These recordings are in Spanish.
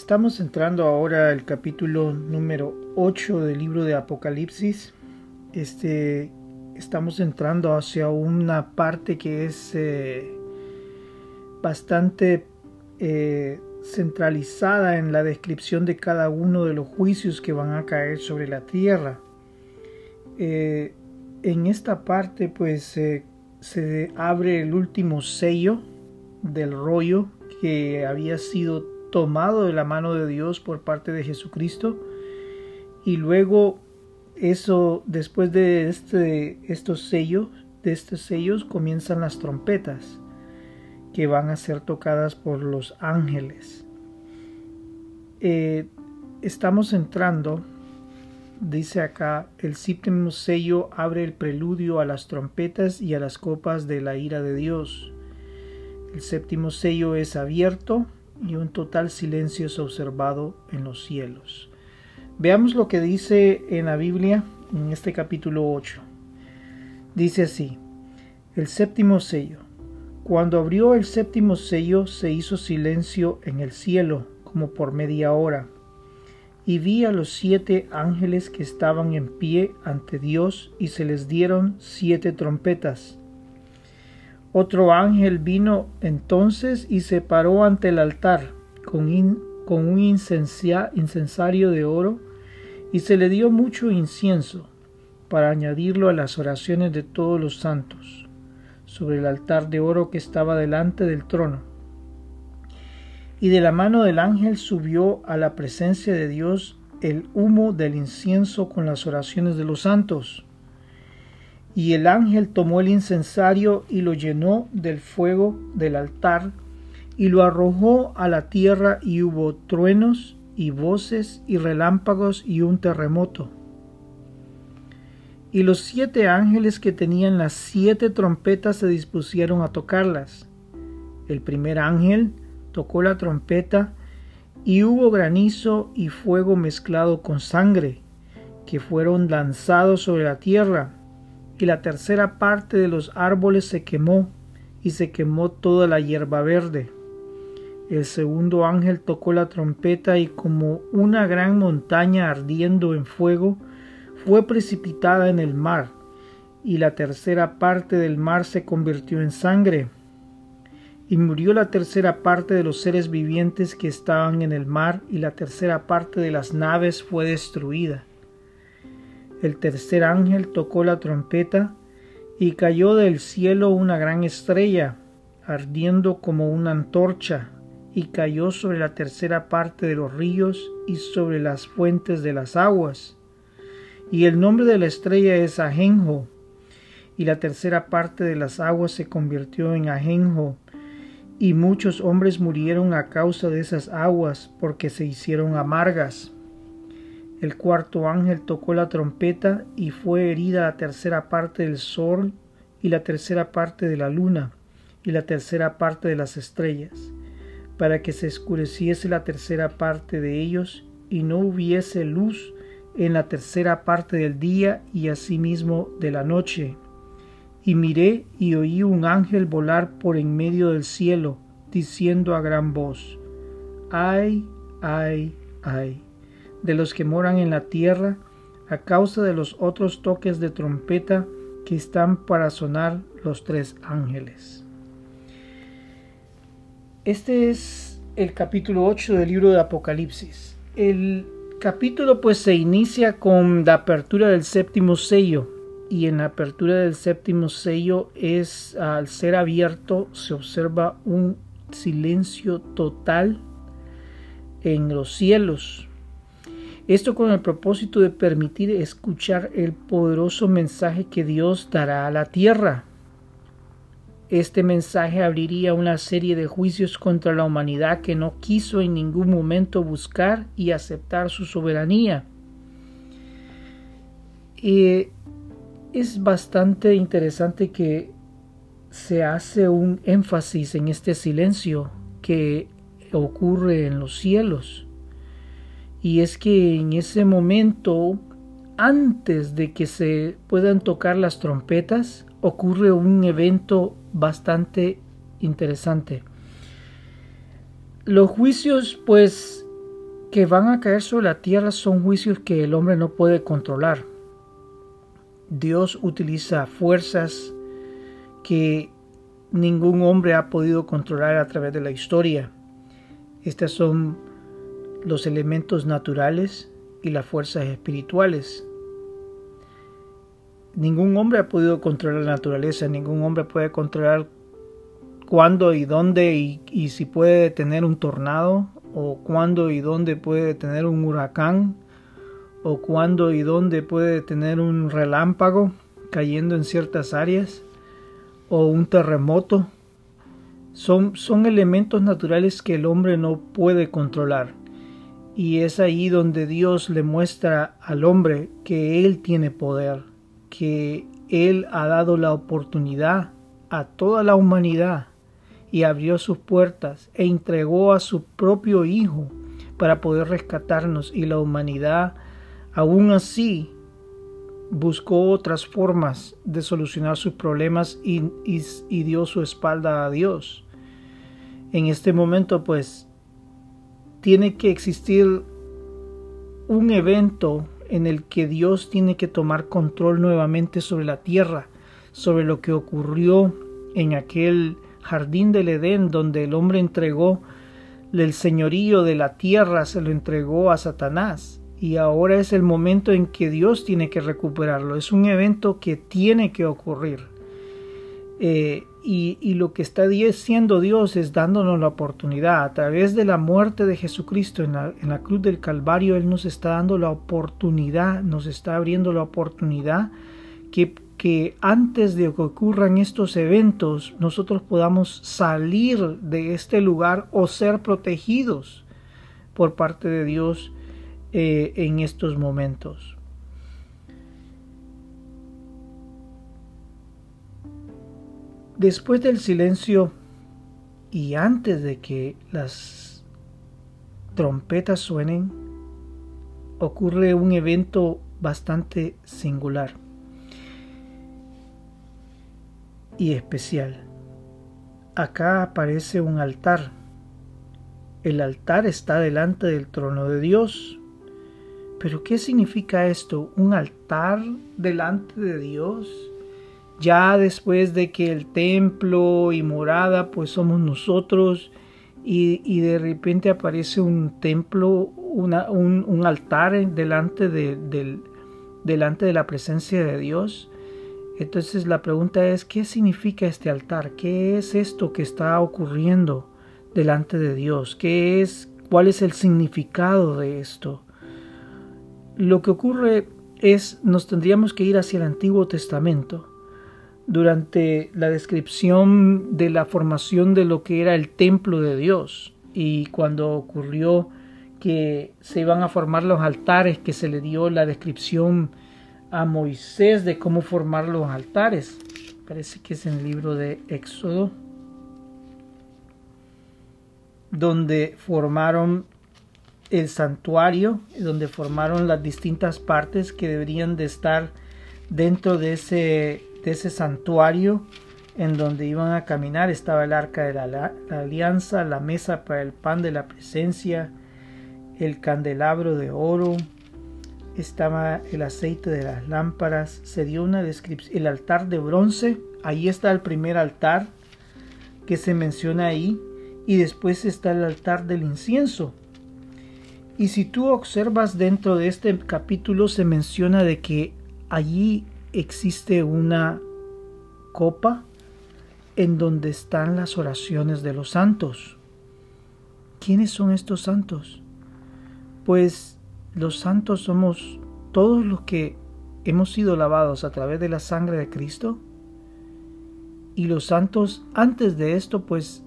Estamos entrando ahora al capítulo número 8 del libro de Apocalipsis. Este, estamos entrando hacia una parte que es eh, bastante eh, centralizada en la descripción de cada uno de los juicios que van a caer sobre la tierra. Eh, en esta parte pues se abre el último sello del rollo que había sido tomado de la mano de Dios por parte de Jesucristo. Y luego eso después de este, estos sellos de estos sellos comienzan las trompetas que van a ser tocadas por los ángeles. Eh, estamos entrando dice acá el séptimo sello abre el preludio a las trompetas y a las copas de la ira de Dios. El séptimo sello es abierto y un total silencio es observado en los cielos. Veamos lo que dice en la Biblia en este capítulo 8. Dice así, el séptimo sello. Cuando abrió el séptimo sello se hizo silencio en el cielo como por media hora, y vi a los siete ángeles que estaban en pie ante Dios y se les dieron siete trompetas otro ángel vino entonces y se paró ante el altar con, un incensario de oro y se le dio mucho incienso para añadirlo a las oraciones de todos los santos sobre el altar de oro que estaba delante del trono. Y de la mano del ángel subió a la presencia de Dios el humo del incienso con las oraciones de los santos. Y el ángel tomó el incensario y lo llenó del fuego del altar y lo arrojó a la tierra y hubo truenos y voces y relámpagos y un terremoto. Y los siete ángeles que tenían las siete trompetas se dispusieron a tocarlas. El primer ángel tocó la trompeta y hubo granizo y fuego mezclado con sangre, que fueron lanzados sobre la tierra y la tercera parte de los árboles se quemó, y se quemó toda la hierba verde. El segundo ángel tocó la trompeta y como una gran montaña ardiendo en fuego, fue precipitada en el mar, y la tercera parte del mar se convirtió en sangre. Y murió la tercera parte de los seres vivientes que estaban en el mar, y la tercera parte de las naves fue destruida. El tercer ángel tocó la trompeta y cayó del cielo una gran estrella, ardiendo como una antorcha, y cayó sobre la tercera parte de los ríos y sobre las fuentes de las aguas. Y el nombre de la estrella es Ajenjo, y la tercera parte de las aguas se convirtió en Ajenjo, y muchos hombres murieron a causa de esas aguas, porque se hicieron amargas. El cuarto ángel tocó la trompeta y fue herida la tercera parte del sol y la tercera parte de la luna y la tercera parte de las estrellas, para que se escureciese la tercera parte de ellos y no hubiese luz en la tercera parte del día y asimismo de la noche. Y miré y oí un ángel volar por en medio del cielo, diciendo a gran voz, ay, ay, ay de los que moran en la tierra a causa de los otros toques de trompeta que están para sonar los tres ángeles. Este es el capítulo 8 del libro de Apocalipsis. El capítulo pues se inicia con la apertura del séptimo sello y en la apertura del séptimo sello es al ser abierto se observa un silencio total en los cielos esto con el propósito de permitir escuchar el poderoso mensaje que Dios dará a la tierra. Este mensaje abriría una serie de juicios contra la humanidad que no quiso en ningún momento buscar y aceptar su soberanía. Y es bastante interesante que se hace un énfasis en este silencio que ocurre en los cielos. Y es que en ese momento, antes de que se puedan tocar las trompetas, ocurre un evento bastante interesante. Los juicios pues que van a caer sobre la tierra son juicios que el hombre no puede controlar. Dios utiliza fuerzas que ningún hombre ha podido controlar a través de la historia. Estos son los elementos naturales y las fuerzas espirituales. Ningún hombre ha podido controlar la naturaleza, ningún hombre puede controlar cuándo y dónde y, si puede tener un tornado o cuándo y dónde puede tener un huracán o cuándo y dónde puede tener un relámpago cayendo en ciertas áreas o un terremoto. Son, son elementos naturales que el hombre no puede controlar. Y es ahí donde Dios le muestra al hombre que Él tiene poder, que Él ha dado la oportunidad a toda la humanidad y abrió sus puertas e entregó a su propio Hijo para poder rescatarnos y la humanidad aún así buscó otras formas de solucionar sus problemas y, dio su espalda a Dios. En este momento pues tiene que existir un evento en el que Dios tiene que tomar control nuevamente sobre la tierra, sobre lo que ocurrió en aquel jardín del Edén donde el hombre entregó el señorío de la tierra, se lo entregó a Satanás. Y ahora es el momento en que Dios tiene que recuperarlo. Es un evento que tiene que ocurrir. Eh, y, lo que está diciendo Dios es dándonos la oportunidad. A través de la muerte de Jesucristo en la, cruz del Calvario, Él nos está dando la oportunidad, nos está abriendo la oportunidad que que antes de que ocurran estos eventos nosotros podamos salir de este lugar o ser protegidos por parte de Dios eh, en estos momentos. Después del silencio y antes de que las trompetas suenen, ocurre un evento bastante singular. y especial. Acá aparece un altar. El altar está delante del trono de Dios. Pero ¿qué significa esto? ¿Un altar delante de Dios? Ya después de que el templo y morada pues somos nosotros y, de repente aparece un templo, un, altar delante de, delante de la presencia de Dios. Entonces la pregunta es, ¿qué significa este altar? ¿Qué es esto que está ocurriendo delante de Dios? ¿Qué es, cuál es el significado de esto? Lo que ocurre es, nos tendríamos que ir hacia el Antiguo Testamento. Durante la descripción de la formación de lo que era el templo de Dios y cuando ocurrió que se iban a formar los altares, que se le dio la descripción a Moisés de cómo formar los altares. Parece que es en el libro de Éxodo, donde formaron el santuario, donde formaron las distintas partes que deberían de estar dentro de ese, de ese santuario en donde iban a caminar. Estaba el arca de la, alianza, la mesa para el pan de la presencia, el candelabro de oro, estaba el aceite de las lámparas, se dio una descripción, el altar de bronce, ahí está el primer altar que se menciona ahí, y después está el altar del incienso. Y si tú observas dentro de este capítulo se menciona de que allí existe una copa en donde están las oraciones de los santos. ¿Quiénes son estos santos? Pues los santos somos todos los que hemos sido lavados a través de la sangre de Cristo. Y los santos antes de esto, pues,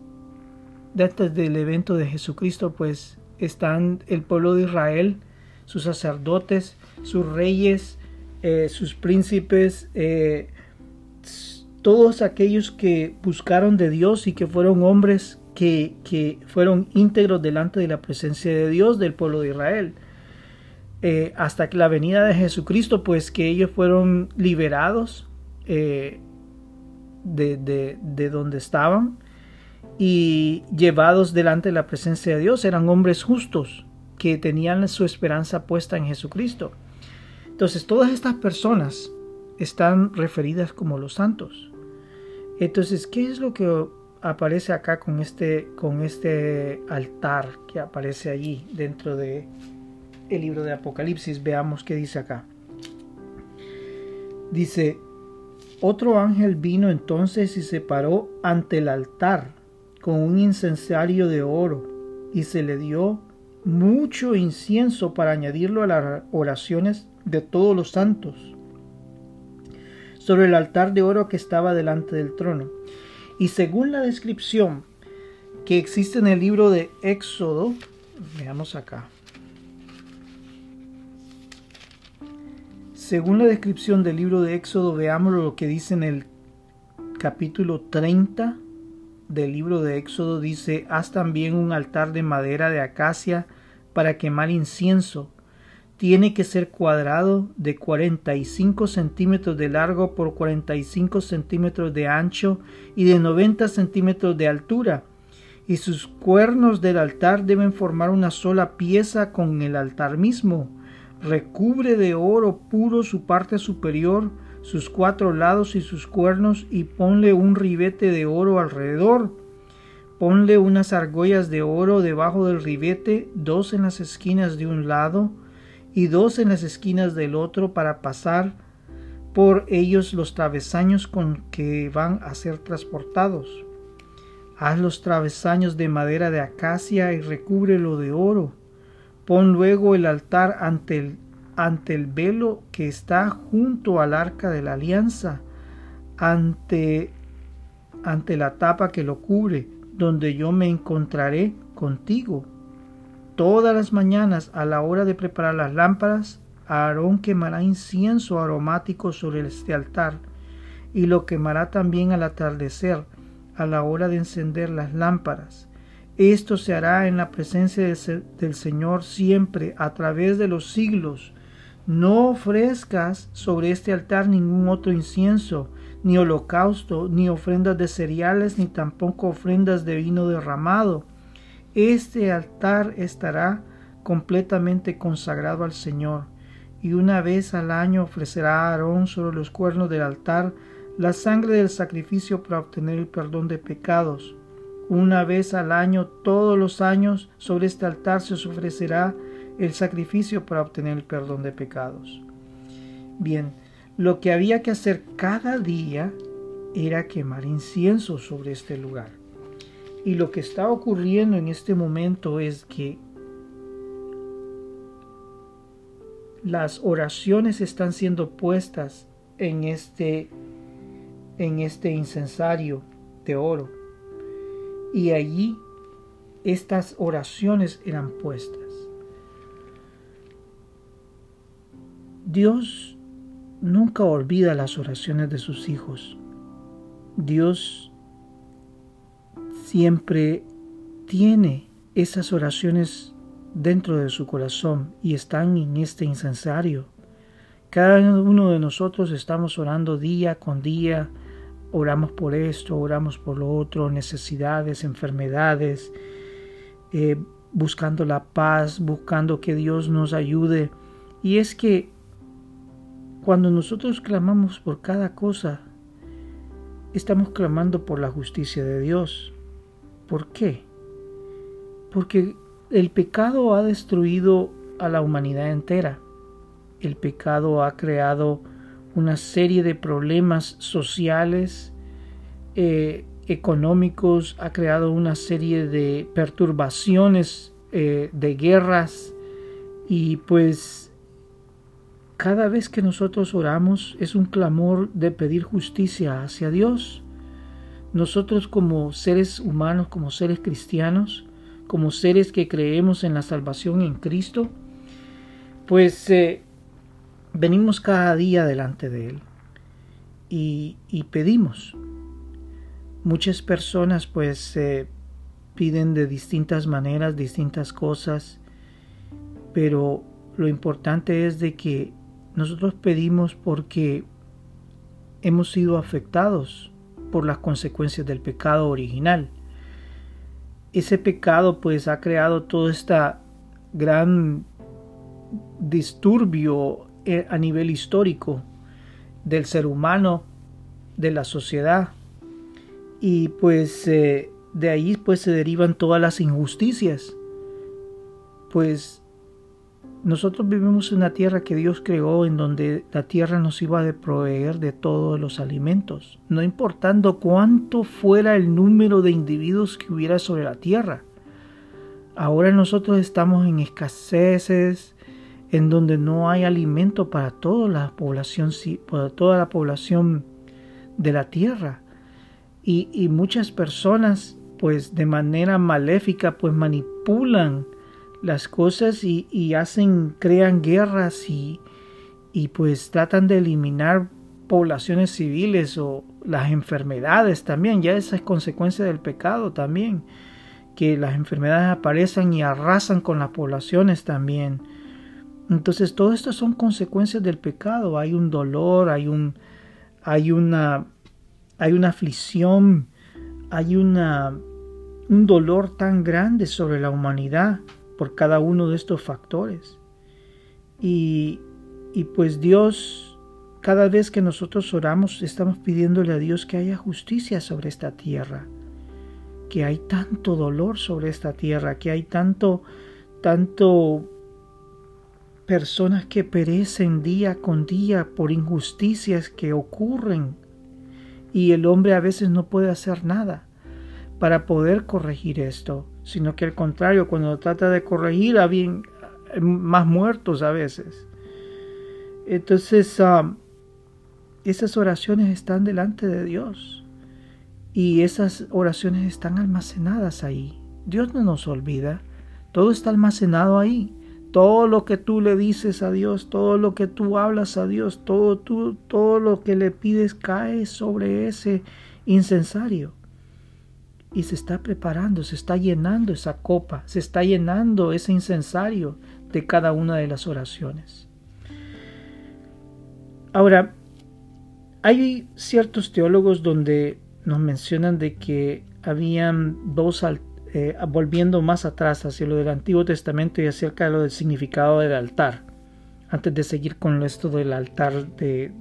antes del evento de Jesucristo, pues están el pueblo de Israel, sus sacerdotes, sus reyes, eh, sus príncipes, eh, todos aquellos que buscaron de Dios y que fueron hombres que, que fueron íntegros delante de la presencia de Dios del pueblo de Israel. Eh, hasta la venida de Jesucristo, pues que ellos fueron liberados eh, de, de, donde estaban y llevados delante de la presencia de Dios. Eran hombres justos que tenían su esperanza puesta en Jesucristo. Entonces, todas estas personas están referidas como los santos. Entonces, ¿qué es lo que aparece acá con este, con este altar que aparece allí dentro de el libro de Apocalipsis? Veamos qué dice acá. Dice, otro ángel vino entonces y se paró ante el altar con un incensario de oro y se le dio mucho incienso para añadirlo a las oraciones de todos los santos sobre el altar de oro que estaba delante del trono. Y según la descripción que existe en el libro de Éxodo, veamos acá. Según la descripción del libro de Éxodo, veamos lo que dice en el capítulo 30 del libro de Éxodo. Dice, haz también un altar de madera de acacia para quemar incienso tiene que ser cuadrado de 45 centímetros de largo por 45 centímetros de ancho y de 90 centímetros de altura, y sus cuernos del altar deben formar una sola pieza con el altar mismo. Recubre de oro puro su parte superior, sus cuatro lados y sus cuernos, y ponle un ribete de oro alrededor. Ponle unas argollas de oro debajo del ribete, dos en las esquinas de un lado, y dos en las esquinas del otro para pasar por ellos los travesaños con que van a ser transportados. Haz los travesaños de madera de acacia y recúbrelo de oro. Pon luego el altar ante el, ante el velo que está junto al arca de la alianza, ante, ante la tapa que lo cubre, donde yo me encontraré contigo Todas las mañanas a la hora de preparar las lámparas, Aarón quemará incienso aromático sobre este altar y lo quemará también al atardecer, a la hora de encender las lámparas. Esto se hará en la presencia del Señor siempre, a través de los siglos. No ofrezcas sobre este altar ningún otro incienso, ni holocausto, ni ofrendas de cereales, ni tampoco ofrendas de vino derramado este altar estará completamente consagrado al Señor, y una vez al año ofrecerá a Aarón sobre los cuernos del altar la sangre del sacrificio para obtener el perdón de pecados. Una vez al año, todos los años, sobre este altar se ofrecerá el sacrificio para obtener el perdón de pecados. Bien, lo que había que hacer cada día era quemar incienso sobre este lugar. Y lo que está ocurriendo en este momento es que las oraciones están siendo puestas en este en este incensario de oro. Y allí estas oraciones eran puestas. Dios nunca olvida las oraciones de sus hijos. Dios siempre tiene esas oraciones dentro de su corazón y están en este incensario. Cada uno de nosotros estamos orando día con día, oramos por esto, oramos por lo otro, necesidades, enfermedades, eh, buscando la paz, buscando que Dios nos ayude. Y es que cuando nosotros clamamos por cada cosa, estamos clamando por la justicia de Dios. ¿Por qué? Porque el pecado ha destruido a la humanidad entera. El pecado ha creado una serie de problemas sociales, eh, económicos, ha creado una serie de perturbaciones, eh, de guerras y pues cada vez que nosotros oramos es un clamor de pedir justicia hacia Dios nosotros como seres humanos, como seres cristianos, como seres que creemos en la salvación en Cristo, pues eh, venimos cada día delante de Él y, pedimos. Muchas personas pues eh, piden de distintas maneras, distintas cosas, pero lo importante es de que nosotros pedimos porque hemos sido afectados por las consecuencias del pecado original. Ese pecado pues ha creado toda esta gran disturbio eh, a nivel histórico del ser humano, de la sociedad. Y pues eh, de ahí pues se derivan todas las injusticias. Pues nosotros vivimos en una tierra que Dios creó en donde la tierra nos iba a proveer de todos los alimentos, no importando cuánto fuera el número de individuos que hubiera sobre la tierra. Ahora nosotros estamos en escaseces, en donde no hay alimento para toda la población, para toda la población de la tierra. Y, y muchas personas, pues de manera maléfica, pues manipulan las cosas y, hacen, crean guerras y, y pues tratan de eliminar poblaciones civiles o las enfermedades también, ya esa es consecuencia del pecado también, que las enfermedades aparecen y arrasan con las poblaciones también. Entonces todo esto son consecuencias del pecado, hay un dolor, hay un hay una hay una aflicción, hay una un dolor tan grande sobre la humanidad por cada uno de estos factores. Y, y pues Dios, cada vez que nosotros oramos, estamos pidiéndole a Dios que haya justicia sobre esta tierra, que hay tanto dolor sobre esta tierra, que hay tanto, tanto personas que perecen día con día por injusticias que ocurren y el hombre a veces no puede hacer nada para poder corregir esto sino que al contrario, cuando trata de corregir, hay más muertos a veces. Entonces, ah, esas oraciones están delante de Dios y esas oraciones están almacenadas ahí. Dios no nos olvida, todo está almacenado ahí. Todo lo que tú le dices a Dios, todo lo que tú hablas a Dios, todo, todo lo que le pides cae sobre ese incensario y se está preparando, se está llenando esa copa, se está llenando ese incensario de cada una de las oraciones. Ahora, hay ciertos teólogos donde nos mencionan de que habían dos, eh, volviendo más atrás hacia lo del Antiguo Testamento y acerca de lo del significado del altar, antes de seguir con esto del altar de,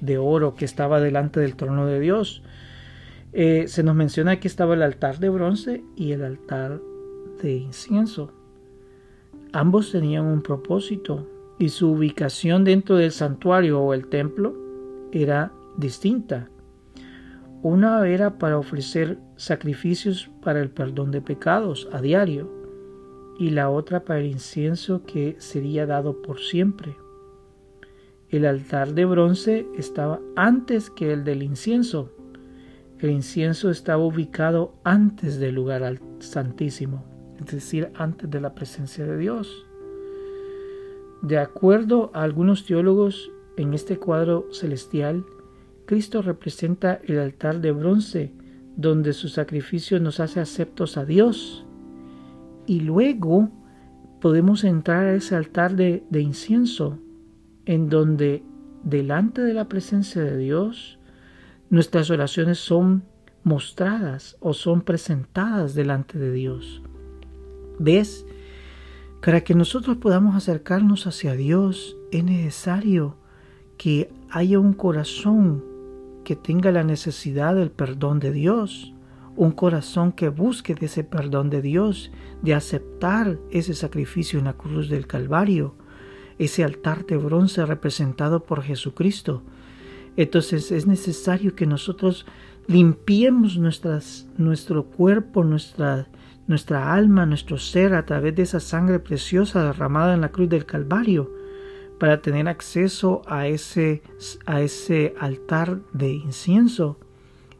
de oro que estaba delante del trono de Dios. Eh, se nos menciona que estaba el altar de bronce y el altar de incienso. Ambos tenían un propósito y su ubicación dentro del santuario o el templo era distinta. Una era para ofrecer sacrificios para el perdón de pecados a diario y la otra para el incienso que sería dado por siempre. El altar de bronce estaba antes que el del incienso el incienso estaba ubicado antes del lugar santísimo, es decir, antes de la presencia de Dios. De acuerdo a algunos teólogos, en este cuadro celestial, Cristo representa el altar de bronce, donde su sacrificio nos hace aceptos a Dios. Y luego podemos entrar a ese altar de, de incienso, en donde delante de la presencia de Dios nuestras oraciones son mostradas o son presentadas delante de Dios. ¿Ves? Para que nosotros podamos acercarnos hacia Dios es necesario que haya un corazón que tenga la necesidad del perdón de Dios, un corazón que busque de ese perdón de Dios, de aceptar ese sacrificio en la cruz del Calvario, ese altar de bronce representado por Jesucristo, entonces es necesario que nosotros limpiemos nuestro cuerpo, nuestra, nuestra alma, nuestro ser a través de esa sangre preciosa derramada en la cruz del Calvario para tener acceso a ese, a ese altar de incienso.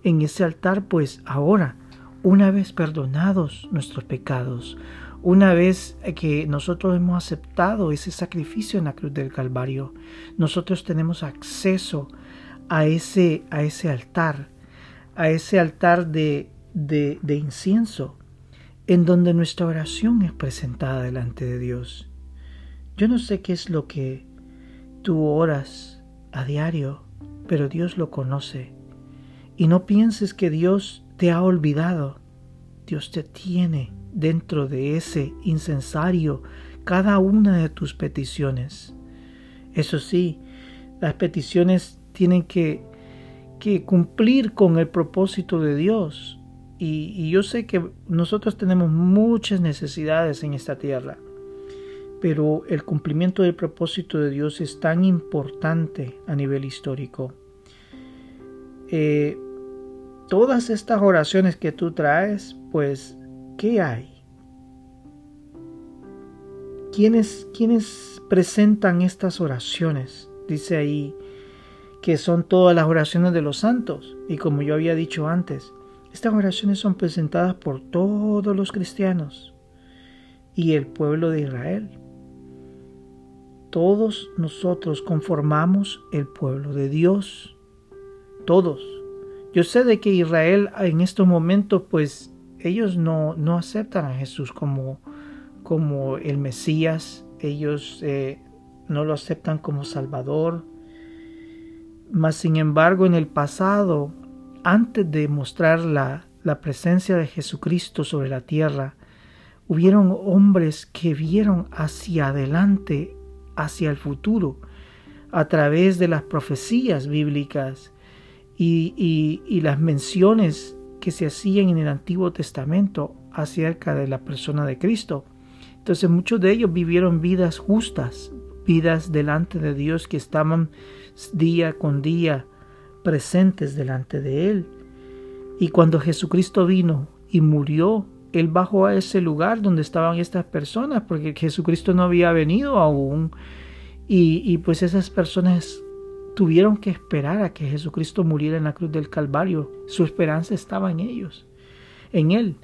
En ese altar, pues ahora, una vez perdonados nuestros pecados, una vez que nosotros hemos aceptado ese sacrificio en la cruz del Calvario, nosotros tenemos acceso a ese, a ese altar, a ese altar de, de, de incienso, en donde nuestra oración es presentada delante de Dios. Yo no sé qué es lo que tú oras a diario, pero Dios lo conoce. Y no pienses que Dios te ha olvidado. Dios te tiene dentro de ese incensario cada una de tus peticiones. Eso sí, las peticiones tienen que, cumplir con el propósito de Dios. Y, yo sé que nosotros tenemos muchas necesidades en esta tierra, pero el cumplimiento del propósito de Dios es tan importante a nivel histórico. Eh, todas estas oraciones que tú traes, pues, ¿qué hay? ¿Quiénes, ¿Quiénes presentan estas oraciones? Dice ahí que son todas las oraciones de los santos. Y como yo había dicho antes, estas oraciones son presentadas por todos los cristianos y el pueblo de Israel. Todos nosotros conformamos el pueblo de Dios. Todos. Yo sé de que Israel en estos momentos, pues ellos no, no aceptan a Jesús como, como el Mesías. Ellos eh, no lo aceptan como Salvador. Mas sin embargo, en el pasado, antes de mostrar la, la presencia de Jesucristo sobre la tierra, hubieron hombres que vieron hacia adelante hacia el futuro a través de las profecías bíblicas y, las menciones que se hacían en el Antiguo Testamento acerca de la persona de Cristo. Entonces muchos de ellos vivieron vidas justas, vidas delante de Dios que estaban día con día presentes delante de Él. Y cuando Jesucristo vino y murió, Él bajó a ese lugar donde estaban estas personas, porque Jesucristo no había venido aún y, pues esas personas tuvieron que esperar a que Jesucristo muriera en la cruz del Calvario. Su esperanza estaba en ellos, en Él.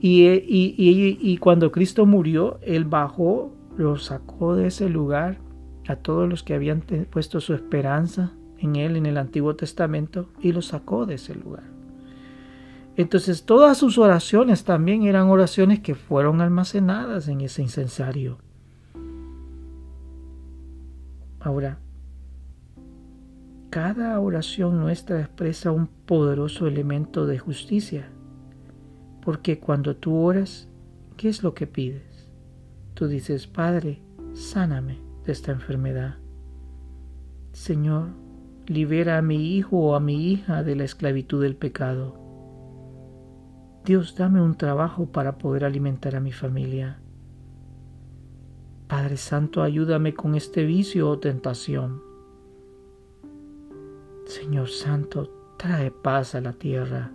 Y, y, y, cuando Cristo murió, Él bajó, lo sacó de ese lugar a todos los que habían puesto su esperanza en Él en el Antiguo Testamento y lo sacó de ese lugar. Entonces todas sus oraciones también eran oraciones que fueron almacenadas en ese incensario. Ahora, cada oración nuestra expresa un poderoso elemento de justicia, porque cuando tú oras, ¿qué es lo que pides? Tú dices, Padre, sáname de esta enfermedad. Señor, libera a mi hijo o a mi hija de la esclavitud del pecado. Dios, dame un trabajo para poder alimentar a mi familia. Padre Santo, ayúdame con este vicio o tentación. Señor Santo, trae paz a la tierra.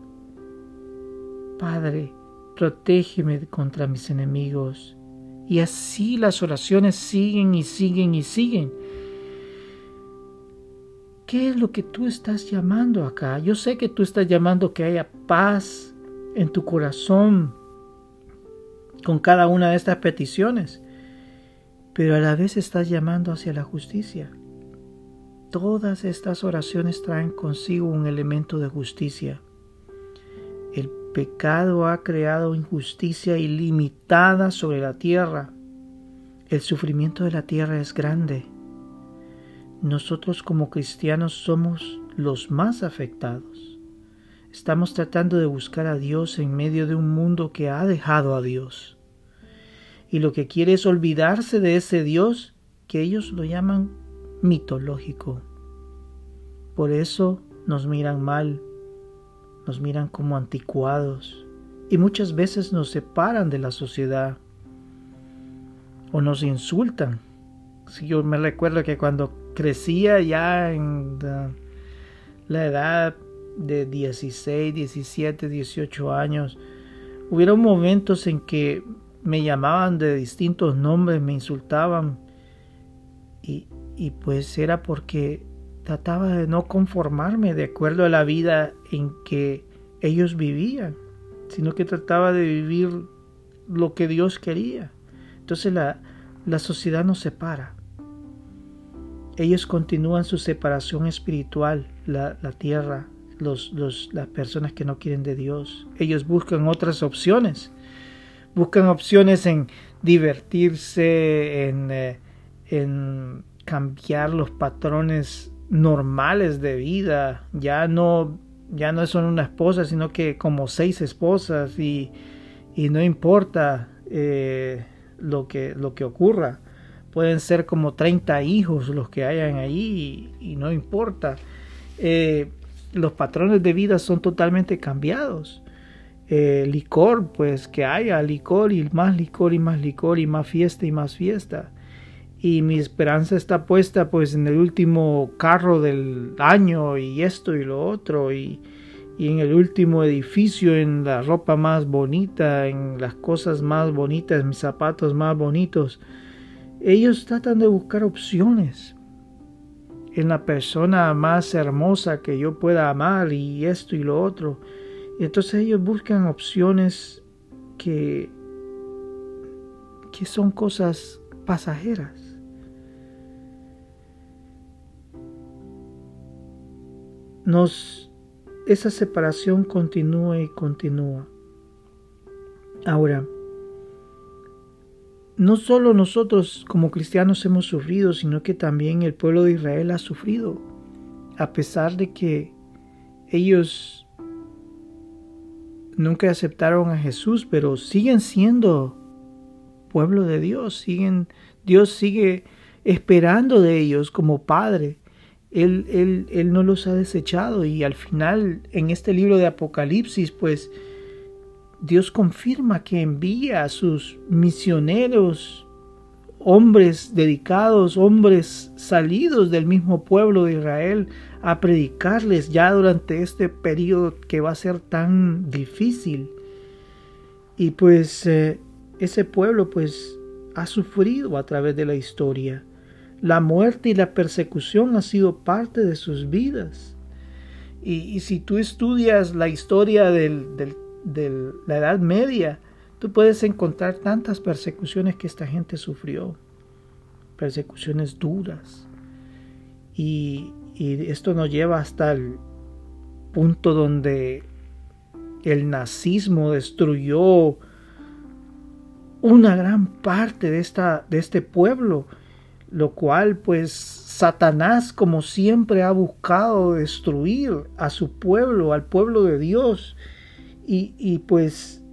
Padre, protégeme contra mis enemigos. Y así las oraciones siguen y siguen y siguen. ¿Qué es lo que tú estás llamando acá? Yo sé que tú estás llamando que haya paz en tu corazón con cada una de estas peticiones pero a la vez estás llamando hacia la justicia. Todas estas oraciones traen consigo un elemento de justicia. Pecado ha creado injusticia ilimitada sobre la tierra. El sufrimiento de la tierra es grande. Nosotros como cristianos somos los más afectados. Estamos tratando de buscar a Dios en medio de un mundo que ha dejado a Dios y lo que quiere es olvidarse de ese Dios que ellos lo llaman mitológico. Por eso nos miran mal, nos miran como anticuados y muchas veces nos separan de la sociedad o nos insultan. Si yo me recuerdo que cuando crecía ya en la edad de 16, 17, 18 años, hubieron momentos en que me llamaban de distintos nombres, me insultaban y, y pues era porque trataba de no conformarme de acuerdo a la vida en que ellos vivían, sino que trataba de vivir lo que Dios quería. Entonces la, la sociedad nos separa. Ellos continúan su separación espiritual, la, la tierra, los, los, las personas que no quieren de Dios. Ellos buscan otras opciones buscan opciones en divertirse, en, eh, en cambiar los patrones normales de vida. Ya no, ya no son una esposa, sino que como seis esposas y, y no importa. Eh, lo que, lo que ocurra. Pueden ser como 30 hijos los que hayan ahí y, no importa. Eh, los patrones de vida son totalmente cambiados. Eh, licor, pues que haya licor y más licor y más licor y más fiesta y más fiesta. Y mi esperanza está puesta pues en el último carro del año y esto y lo otro y, y en el último edificio, en la ropa más bonita, en las cosas más bonitas, mis zapatos más bonitos. Ellos tratan de buscar opciones en la persona más hermosa que yo pueda amar y esto y lo otro. Y entonces ellos buscan opciones que, que son cosas pasajeras. Nos, esa separación continúa y continúa. Ahora, no solo nosotros como cristianos hemos sufrido, sino que también el pueblo de Israel ha sufrido, a pesar de que ellos nunca aceptaron a Jesús, pero siguen siendo pueblo de Dios, siguen, Dios sigue esperando de ellos como Padre. Él, él, él no los ha desechado y al final en este libro de Apocalipsis pues Dios confirma que envía a sus misioneros hombres dedicados, hombres salidos del mismo pueblo de Israel a predicarles ya durante este periodo que va a ser tan difícil. Y pues eh, ese pueblo pues ha sufrido a través de la historia. La muerte y la persecución ha sido parte de sus vidas. Y, si tú estudias la historia de la Edad Media, Tú puedes encontrar tantas persecuciones que esta gente sufrió, persecuciones duras. Y, esto nos lleva hasta el punto donde el nazismo destruyó una gran parte de, esta, de este pueblo, lo cual pues Satanás como siempre ha buscado destruir a su pueblo, al pueblo de Dios. Y, y pues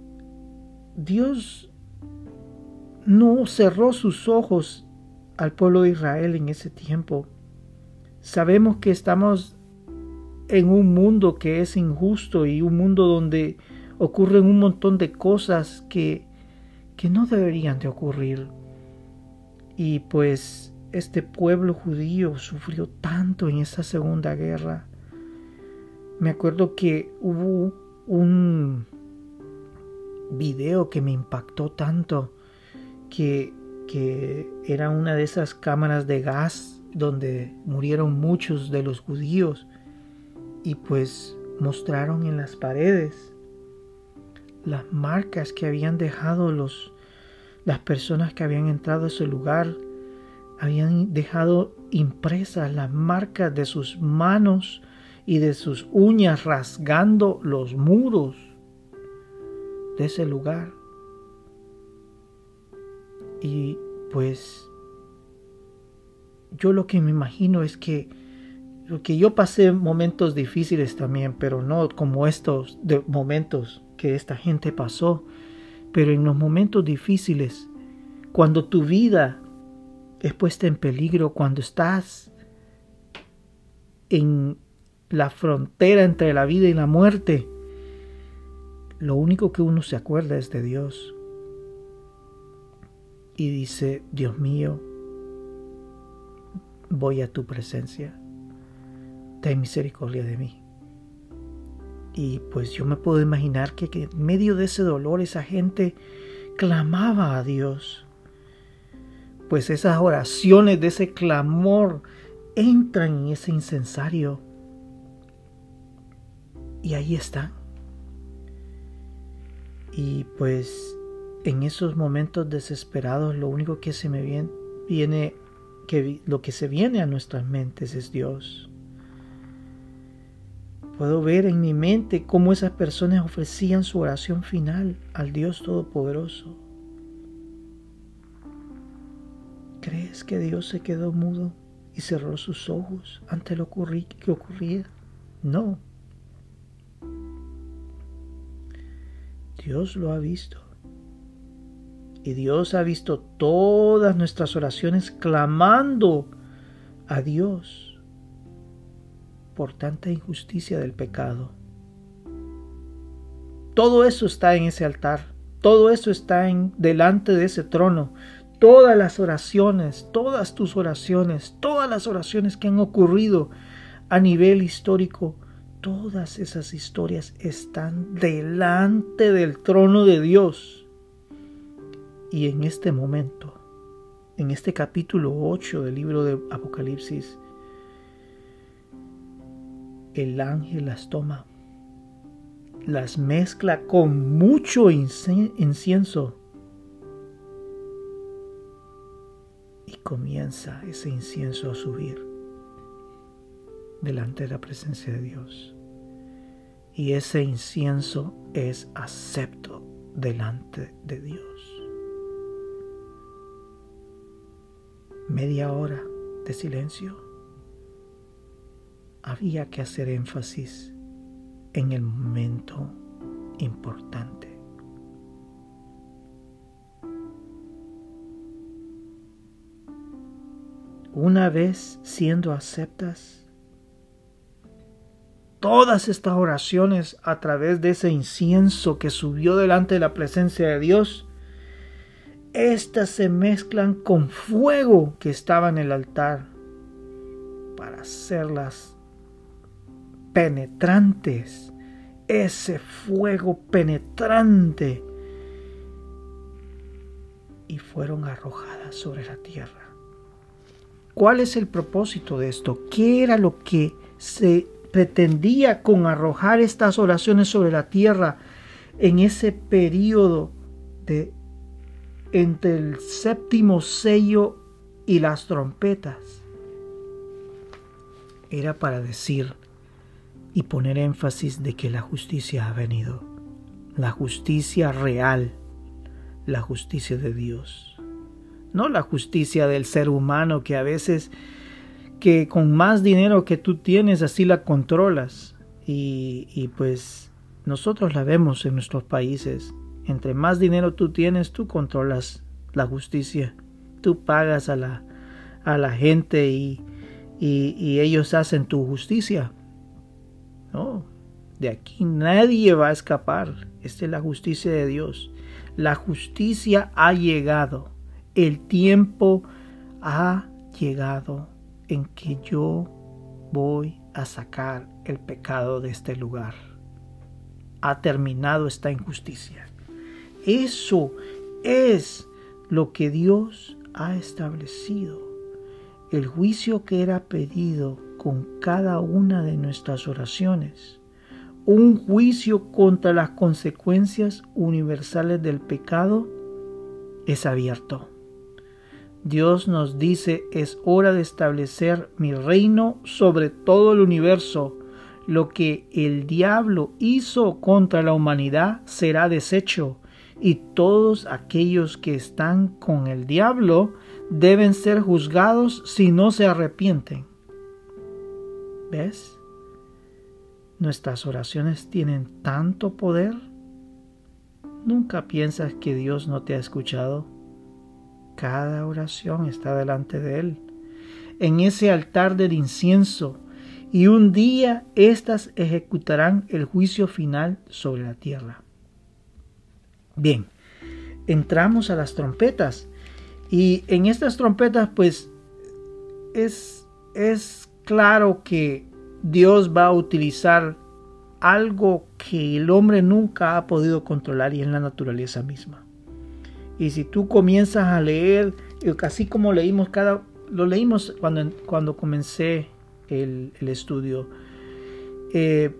Dios no cerró sus ojos al pueblo de Israel en ese tiempo. Sabemos que estamos en un mundo que es injusto y un mundo donde ocurren un montón de cosas que, que no deberían de ocurrir. Y pues este pueblo judío sufrió tanto en esa segunda guerra. Me acuerdo que hubo un video que me impactó tanto que, que era una de esas cámaras de gas donde murieron muchos de los judíos y pues mostraron en las paredes las marcas que habían dejado los las personas que habían entrado a ese lugar habían dejado impresas las marcas de sus manos y de sus uñas rasgando los muros de ese lugar. Y pues yo lo que me imagino es que que yo pasé momentos difíciles también, pero no como estos de momentos que esta gente pasó, pero en los momentos difíciles, cuando tu vida es puesta en peligro, cuando estás en la frontera entre la vida y la muerte, lo único que uno se acuerda es de Dios. Y dice, Dios mío, voy a tu presencia, ten misericordia de mí. Y pues yo me puedo imaginar que, en medio de ese dolor esa gente clamaba a Dios. Pues esas oraciones de ese clamor entran en ese incensario. Y ahí están y pues en esos momentos desesperados lo único que se me viene, que lo que se viene a nuestras mentes es Dios. Puedo ver en mi mente cómo esas personas ofrecían su oración final al Dios Todopoderoso. ¿Crees que Dios se quedó mudo y cerró sus ojos ante lo que ocurría? No. Dios lo ha visto Y Dios ha visto todas nuestras oraciones clamando a Dios por tanta injusticia del pecado. Todo eso está en ese altar. Todo eso está en, delante de ese trono. Todas las oraciones, todas tus oraciones, todas las oraciones que han ocurrido a nivel histórico, todas esas historias están delante del trono de Dios. Y en este momento, en este capítulo 8 del libro de Apocalipsis, el ángel las toma, las mezcla con mucho incienso y comienza ese incienso a subir delante de la presencia de Dios. Y ese incienso es acepto delante de Dios. Media hora de silencio. Había que hacer énfasis en el momento importante. Una vez siendo aceptas, todas estas oraciones a través de ese incienso que subió delante de la presencia de Dios, estas se mezclan con fuego que estaba en el altar para hacerlas penetrantes, ese fuego penetrante, y fueron arrojadas sobre la tierra. ¿Cuál es el propósito de esto? ¿Qué era lo que se pretendía con arrojar estas oraciones sobre la tierra en ese periodo de entre el séptimo sello y las trompetas era para decir y poner énfasis de que la justicia ha venido, la justicia real, la justicia de Dios, no la justicia del ser humano que a veces que con más dinero que tú tienes así la controlas. Y, pues nosotros la vemos en nuestros países. Entre más dinero tú tienes, tú controlas la justicia. Tú pagas a la, a la gente y, y, ellos hacen tu justicia. No, de aquí nadie va a escapar. Esta es la justicia de Dios. La justicia ha llegado. El tiempo ha llegado en que yo voy a sacar el pecado de este lugar. Ha terminado esta injusticia. Eso es lo que Dios ha establecido. El juicio que era pedido con cada una de nuestras oraciones. Un juicio contra las consecuencias universales del pecado es abierto. Dios nos dice, es hora de establecer mi reino sobre todo el universo. Lo que el diablo hizo contra la humanidad será deshecho, y todos aquellos que están con el diablo deben ser juzgados si no se arrepienten. ¿Ves? Nuestras oraciones tienen tanto poder. ¿Nunca piensas que Dios no te ha escuchado? Cada oración está delante de Él, en ese altar del incienso, y un día éstas ejecutarán el juicio final sobre la tierra. Bien, entramos a las trompetas, y en estas trompetas pues es, es claro que Dios va a utilizar algo que el hombre nunca ha podido controlar y en la naturaleza misma. Y si tú comienzas a leer, así como leímos cada, lo leímos cuando, cuando comencé el, estudio, eh,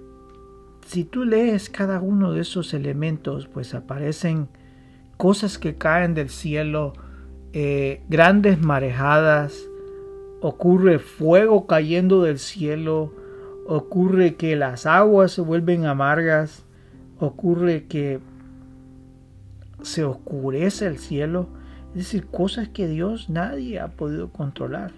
si tú lees cada uno de esos elementos, pues aparecen cosas que caen del cielo, eh, grandes marejadas, ocurre fuego cayendo del cielo, ocurre que las aguas se vuelven amargas, ocurre que se oscurece el cielo, es decir, cosas que Dios nadie ha podido controlar.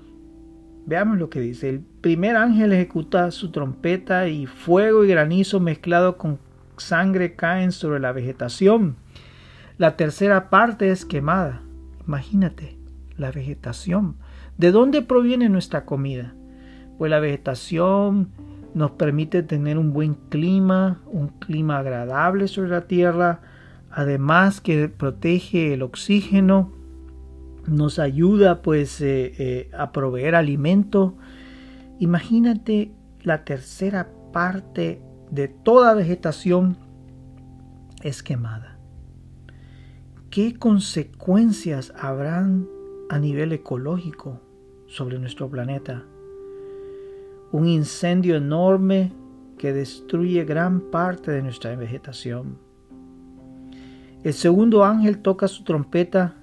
Veamos lo que dice. El primer ángel ejecuta su trompeta y fuego y granizo mezclado con sangre caen sobre la vegetación. La tercera parte es quemada. Imagínate, la vegetación. ¿De dónde proviene nuestra comida? Pues la vegetación nos permite tener un buen clima, un clima agradable sobre la tierra, además que protege el oxígeno, nos ayuda pues eh, eh, a proveer alimento. Imagínate la tercera parte de toda vegetación es quemada. ¿Qué consecuencias habrán a nivel ecológico sobre nuestro planeta? Un incendio enorme que destruye gran parte de nuestra vegetación. El segundo ángel toca su trompeta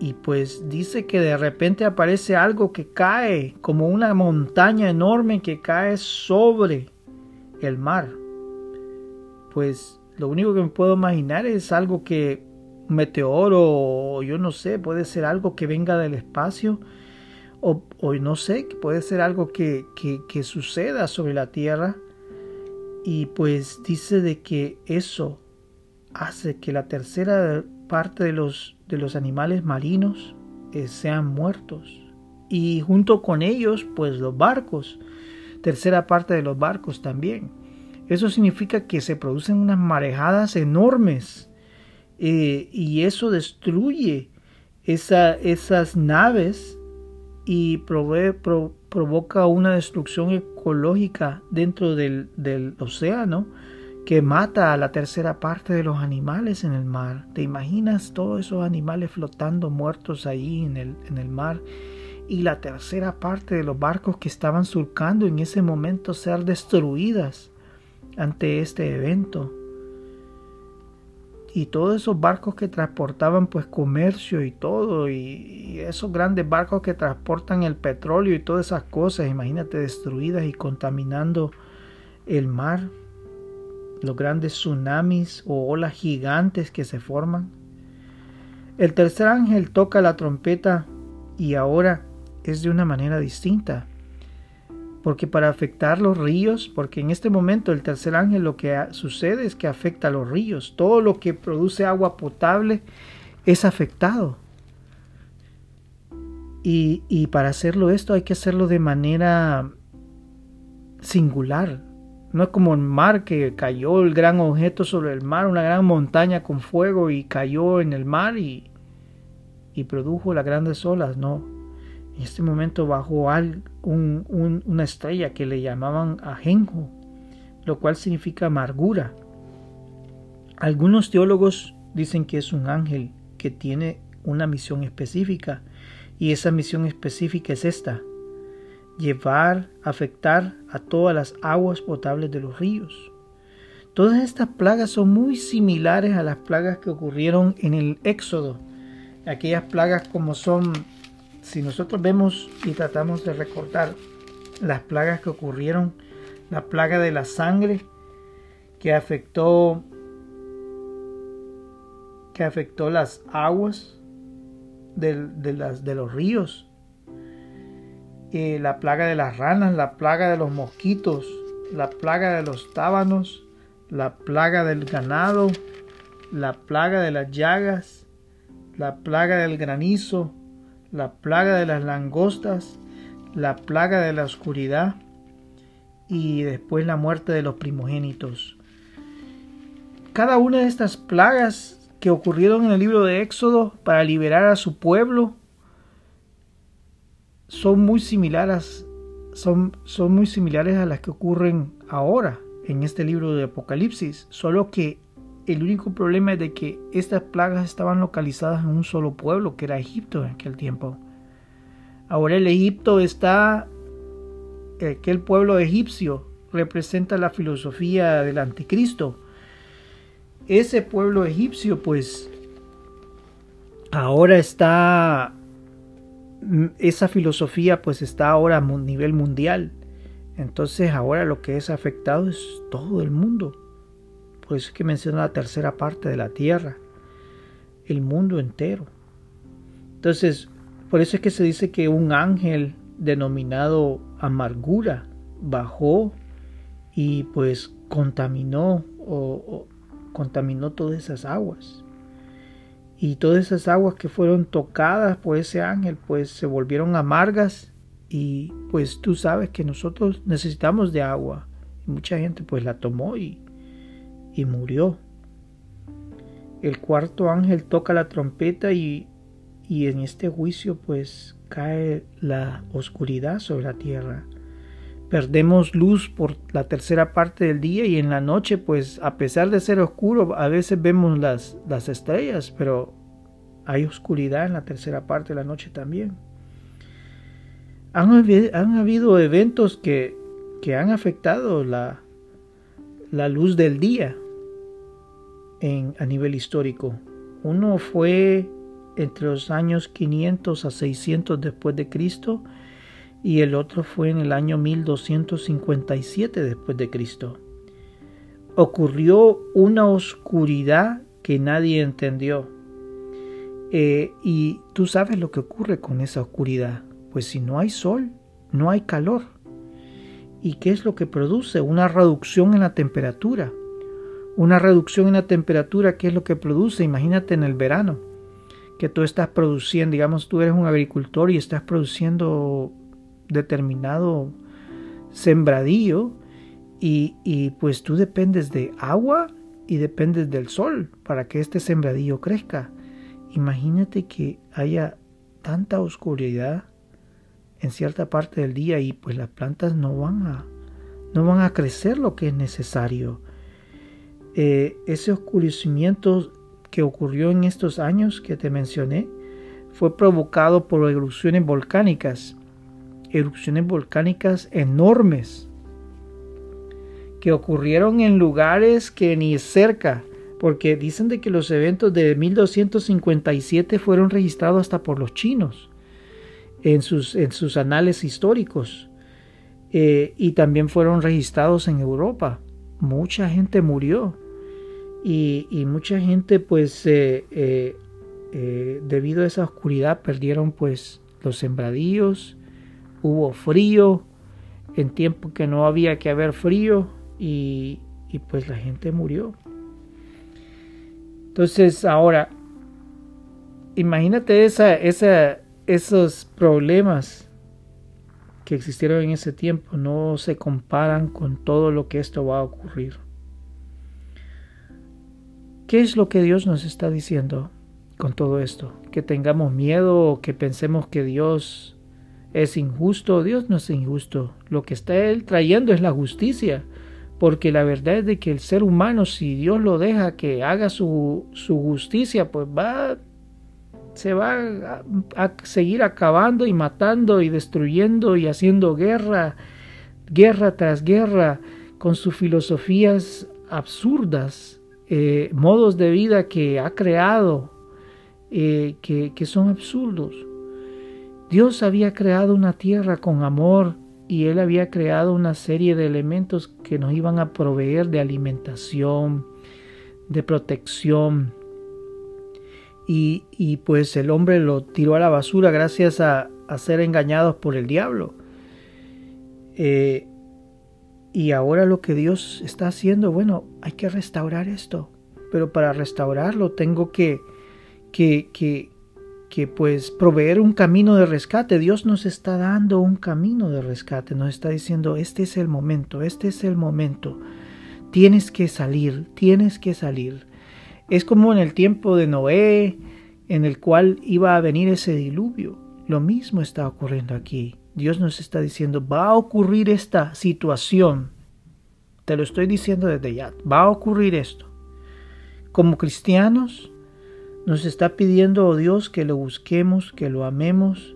y pues dice que de repente aparece algo que cae como una montaña enorme que cae sobre el mar. Pues lo único que me puedo imaginar es algo que un meteoro o yo no sé, puede ser algo que venga del espacio o, no sé, puede ser algo que, que suceda sobre la Tierra. Y pues dice de que eso hace que la tercera parte de los, de los animales marinos eh, sean muertos. Y junto con ellos, pues los barcos, tercera parte de los barcos también. Eso significa que se producen unas marejadas enormes eh, y eso destruye esa, esas naves y provoca una destrucción ecológica dentro del, del océano que mata a la tercera parte de los animales en el mar. ¿Te imaginas todos esos animales flotando muertos ahí en el, en el mar? Y la tercera parte de los barcos que estaban surcando en ese momento ser destruidas ante este evento. Y todos esos barcos que transportaban pues comercio y todo, y esos grandes barcos que transportan el petróleo y todas esas cosas, imagínate destruidas y contaminando el mar los grandes tsunamis o olas gigantes que se forman. El tercer ángel toca la trompeta y ahora es de una manera distinta. Porque para afectar los ríos, porque en este momento el tercer ángel lo que sucede es que afecta a los ríos. Todo lo que produce agua potable es afectado. Y, y para hacerlo esto hay que hacerlo de manera singular, no es como el mar que cayó el gran objeto sobre el mar, una gran montaña con fuego y cayó en el mar y, y produjo las grandes olas. No. En este momento bajó al, una estrella que le llamaban ajenjo, lo cual significa amargura. Algunos teólogos dicen que es un ángel que tiene una misión específica y esa misión específica es esta, llevar, afectar a todas las aguas potables de los ríos. Todas estas plagas son muy similares a las plagas que ocurrieron en el Éxodo. Aquellas plagas como son, si nosotros vemos y tratamos de recordar las plagas que ocurrieron, la plaga de la sangre que afectó que afectó las aguas de, las, de los ríos la plaga de las ranas, la plaga de los mosquitos, la plaga de los tábanos, la plaga del ganado, la plaga de las llagas, la plaga del granizo, la plaga de las langostas, la plaga de la oscuridad y después la muerte de los primogénitos. Cada una de estas plagas que ocurrieron en el libro de Éxodo para liberar a su pueblo son muy similares, son, son muy similares a las que ocurren ahora en este libro de Apocalipsis, solo que el único problema es de que estas plagas estaban localizadas en un solo pueblo, que era Egipto en aquel tiempo. Ahora el Egipto está, aquel pueblo egipcio representa la filosofía del anticristo. Ese pueblo egipcio pues ahora está esa filosofía pues está ahora a nivel mundial. Entonces ahora lo que es afectado es todo el mundo. Por eso es que menciona la tercera parte de la tierra. El mundo entero. Entonces, por eso es que se dice que un ángel denominado amargura bajó y pues contaminó o, contaminó todas esas aguas. Y todas esas aguas que fueron tocadas por ese ángel pues se volvieron amargas y pues tú sabes que nosotros necesitamos de agua. Y mucha gente pues la tomó y, y murió. El cuarto ángel toca la trompeta y, y en este juicio pues cae la oscuridad sobre la tierra. Perdemos luz por la tercera parte del día y en la noche pues a pesar de ser oscuro a veces vemos las, las estrellas, pero hay oscuridad en la tercera parte de la noche también. Han, habido eventos que, que han afectado la, la luz del día en, a nivel histórico. Uno fue entre los años 500 a 600 después de Cristo y el otro fue en el año 1257 después de Cristo. Ocurrió una oscuridad que nadie entendió. Eh, y tú sabes lo que ocurre con esa oscuridad. Pues si no hay sol, no hay calor. ¿Y qué es lo que produce? Una reducción en la temperatura. Una reducción en la temperatura, ¿qué es lo que produce? Imagínate en el verano, que tú estás produciendo, digamos, tú eres un agricultor y estás produciendo determinado sembradío y, y pues tú dependes de agua y dependes del sol para que este sembradío crezca. Imagínate que haya tanta oscuridad en cierta parte del día y pues las plantas no van a no van a crecer lo que es necesario. Eh, ese oscurecimiento que ocurrió en estos años que te mencioné fue provocado por erupciones volcánicas, erupciones volcánicas enormes que ocurrieron en lugares que ni cerca, porque dicen de que los eventos de 1257 fueron registrados hasta por los chinos en sus, en sus anales históricos eh, y también fueron registrados en Europa. Mucha gente murió y, mucha gente pues eh, eh, debido a esa oscuridad perdieron pues los sembradíos, hubo frío en tiempo que no había que haber frío y, pues la gente murió. Entonces ahora, imagínate esos problemas que existieron en ese tiempo no se comparan con todo lo que esto va a ocurrir. ¿Qué es lo que Dios nos está diciendo con todo esto? ¿Que tengamos miedo o que pensemos que Dios es injusto? Dios no es injusto. Lo que está Él trayendo es la justicia. Porque la verdad es de que el ser humano, si Dios lo deja que haga su, su justicia, pues va se va a, seguir acabando y matando y destruyendo y haciendo guerra, guerra tras guerra, con sus filosofías absurdas, eh, modos de vida que ha creado, eh, que, que son absurdos. Dios había creado una tierra con amor y Él había creado una serie de elementos que nos iban a proveer de alimentación, de protección, y, pues el hombre lo tiró a la basura gracias a, ser engañados por el diablo. Eh, y ahora lo que Dios está haciendo, bueno, hay que restaurar esto, pero para restaurarlo tengo que, que, que, que pues proveer un camino de rescate. Dios nos está dando un camino de rescate, nos está diciendo, este es el momento, este es el momento. Tienes que salir, tienes que salir. Es como en el tiempo de Noé, en el cual iba a venir ese diluvio. Lo mismo está ocurriendo aquí. Dios nos está diciendo, va a ocurrir esta situación. Te lo estoy diciendo desde ya. Va a ocurrir esto. Como cristianos, nos está pidiendo oh Dios que lo busquemos, que lo amemos,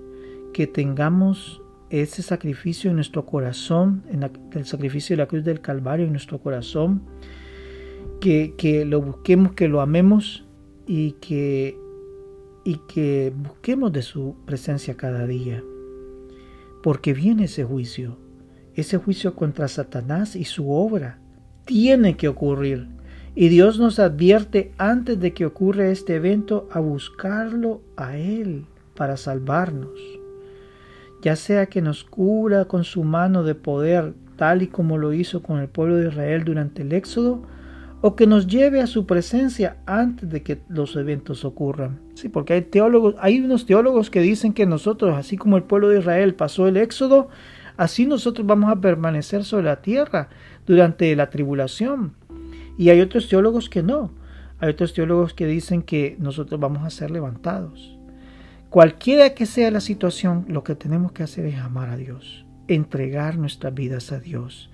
que tengamos ese sacrificio en nuestro corazón, en el sacrificio de la cruz del Calvario en nuestro corazón, que, lo busquemos, que lo amemos y que, y que busquemos de su presencia cada día. Porque viene ese juicio, ese juicio contra Satanás y su obra. Tiene que ocurrir. Y Dios nos advierte antes de que ocurra este evento a buscarlo a Él para salvarnos. Ya sea que nos cura con su mano de poder, tal y como lo hizo con el pueblo de Israel durante el Éxodo, o que nos lleve a su presencia antes de que los eventos ocurran. Sí, porque hay teólogos, hay unos teólogos que dicen que nosotros, así como el pueblo de Israel pasó el éxodo, así nosotros vamos a permanecer sobre la tierra durante la tribulación. Y hay otros teólogos que no. Hay otros teólogos que dicen que nosotros vamos a ser levantados. Cualquiera que sea la situación, lo que tenemos que hacer es amar a Dios, entregar nuestras vidas a Dios,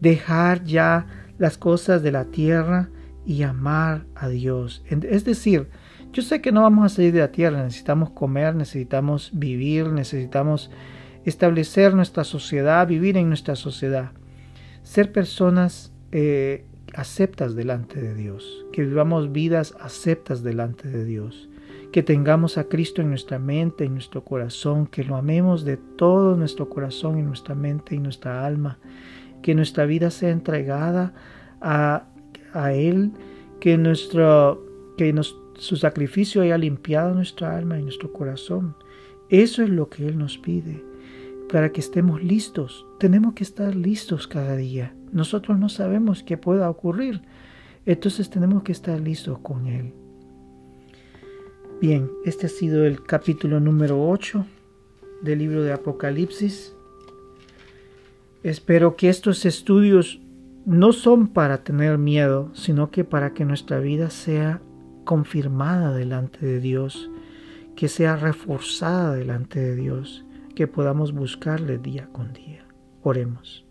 dejar ya las cosas de la tierra y amar a Dios. Es decir, yo sé que no vamos a salir de la tierra, necesitamos comer, necesitamos vivir, necesitamos establecer nuestra sociedad, vivir en nuestra sociedad, ser personas eh, aceptas delante de Dios, que vivamos vidas aceptas delante de Dios, que tengamos a Cristo en nuestra mente, en nuestro corazón, que lo amemos de todo nuestro corazón, en nuestra mente y nuestra alma, que nuestra vida sea entregada a, a Él, que, nuestro, que su sacrificio haya limpiado nuestra alma y nuestro corazón. Eso es lo que Él nos pide. Para que estemos listos, tenemos que estar listos cada día. Nosotros no sabemos qué pueda ocurrir, entonces tenemos que estar listos con Él. Bien, este ha sido el capítulo número 8 del libro de Apocalipsis. Espero que estos estudios no son para tener miedo, sino que para que nuestra vida sea confirmada delante de Dios, que sea reforzada delante de Dios, que podamos buscarle día con día. Oremos.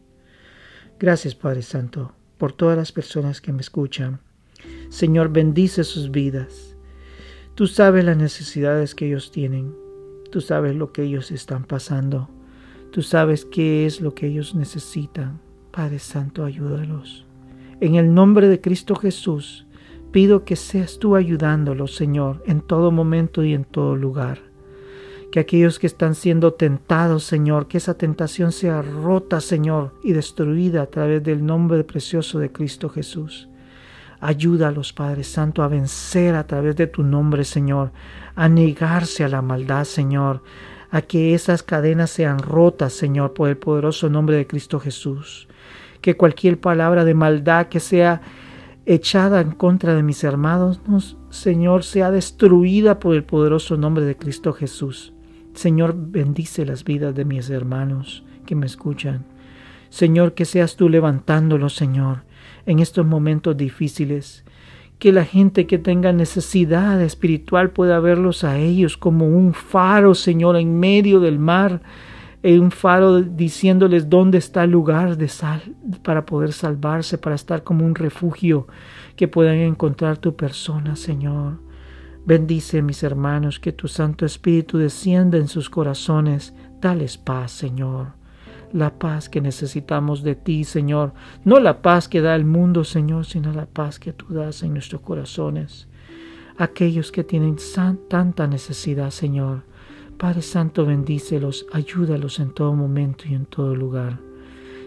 Gracias Padre Santo por todas las personas que me escuchan. Señor, bendice sus vidas. Tú sabes las necesidades que ellos tienen. Tú sabes lo que ellos están pasando. Tú sabes qué es lo que ellos necesitan. Padre Santo, ayúdalos. En el nombre de Cristo Jesús, pido que seas tú ayudándolos, Señor, en todo momento y en todo lugar que aquellos que están siendo tentados, Señor, que esa tentación sea rota, Señor, y destruida a través del nombre precioso de Cristo Jesús. Ayúdalos, Padre Santo, a vencer a través de tu nombre, Señor, a negarse a la maldad, Señor, a que esas cadenas sean rotas, Señor, por el poderoso nombre de Cristo Jesús. Que cualquier palabra de maldad que sea echada en contra de mis hermanos, Señor, sea destruida por el poderoso nombre de Cristo Jesús. Señor, bendice las vidas de mis hermanos que me escuchan. Señor, que seas tú levantándolos, Señor, en estos momentos difíciles. Que la gente que tenga necesidad espiritual pueda verlos a ellos como un faro, Señor, en medio del mar, en un faro diciéndoles dónde está el lugar de sal para poder salvarse, para estar como un refugio, que puedan encontrar tu persona, Señor. Bendice mis hermanos, que tu Santo Espíritu descienda en sus corazones. Dales paz, Señor. La paz que necesitamos de ti, Señor. No la paz que da el mundo, Señor, sino la paz que tú das en nuestros corazones. Aquellos que tienen tanta necesidad, Señor. Padre Santo, bendícelos, ayúdalos en todo momento y en todo lugar.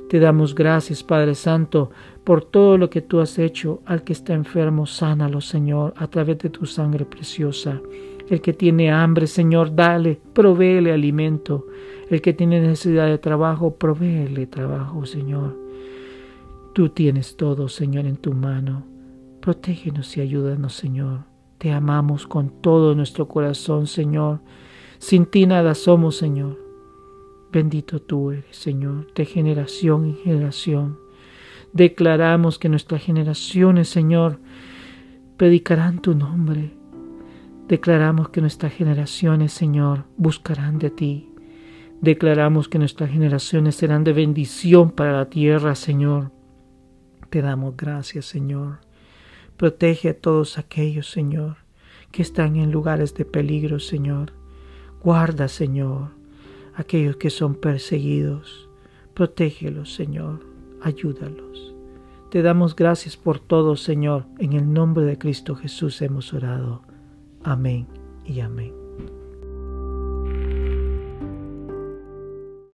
Te damos gracias, Padre Santo, por todo lo que tú has hecho. Al que está enfermo, sánalo, Señor, a través de tu sangre preciosa. El que tiene hambre, Señor, dale, provéele alimento. El que tiene necesidad de trabajo, provéele trabajo, Señor. Tú tienes todo, Señor, en tu mano. Protégenos y ayúdanos, Señor. Te amamos con todo nuestro corazón, Señor. Sin ti nada somos, Señor. Bendito tú eres, Señor, de generación en generación. Declaramos que nuestras generaciones, Señor, predicarán tu nombre. Declaramos que nuestras generaciones, Señor, buscarán de ti. Declaramos que nuestras generaciones serán de bendición para la tierra, Señor. Te damos gracias, Señor. Protege a todos aquellos, Señor, que están en lugares de peligro, Señor. Guarda, Señor, aquellos que son perseguidos. Protégelos, Señor, ayúdalos. Te damos gracias por todo, Señor. En el nombre de Cristo Jesús hemos orado. Amén y amén.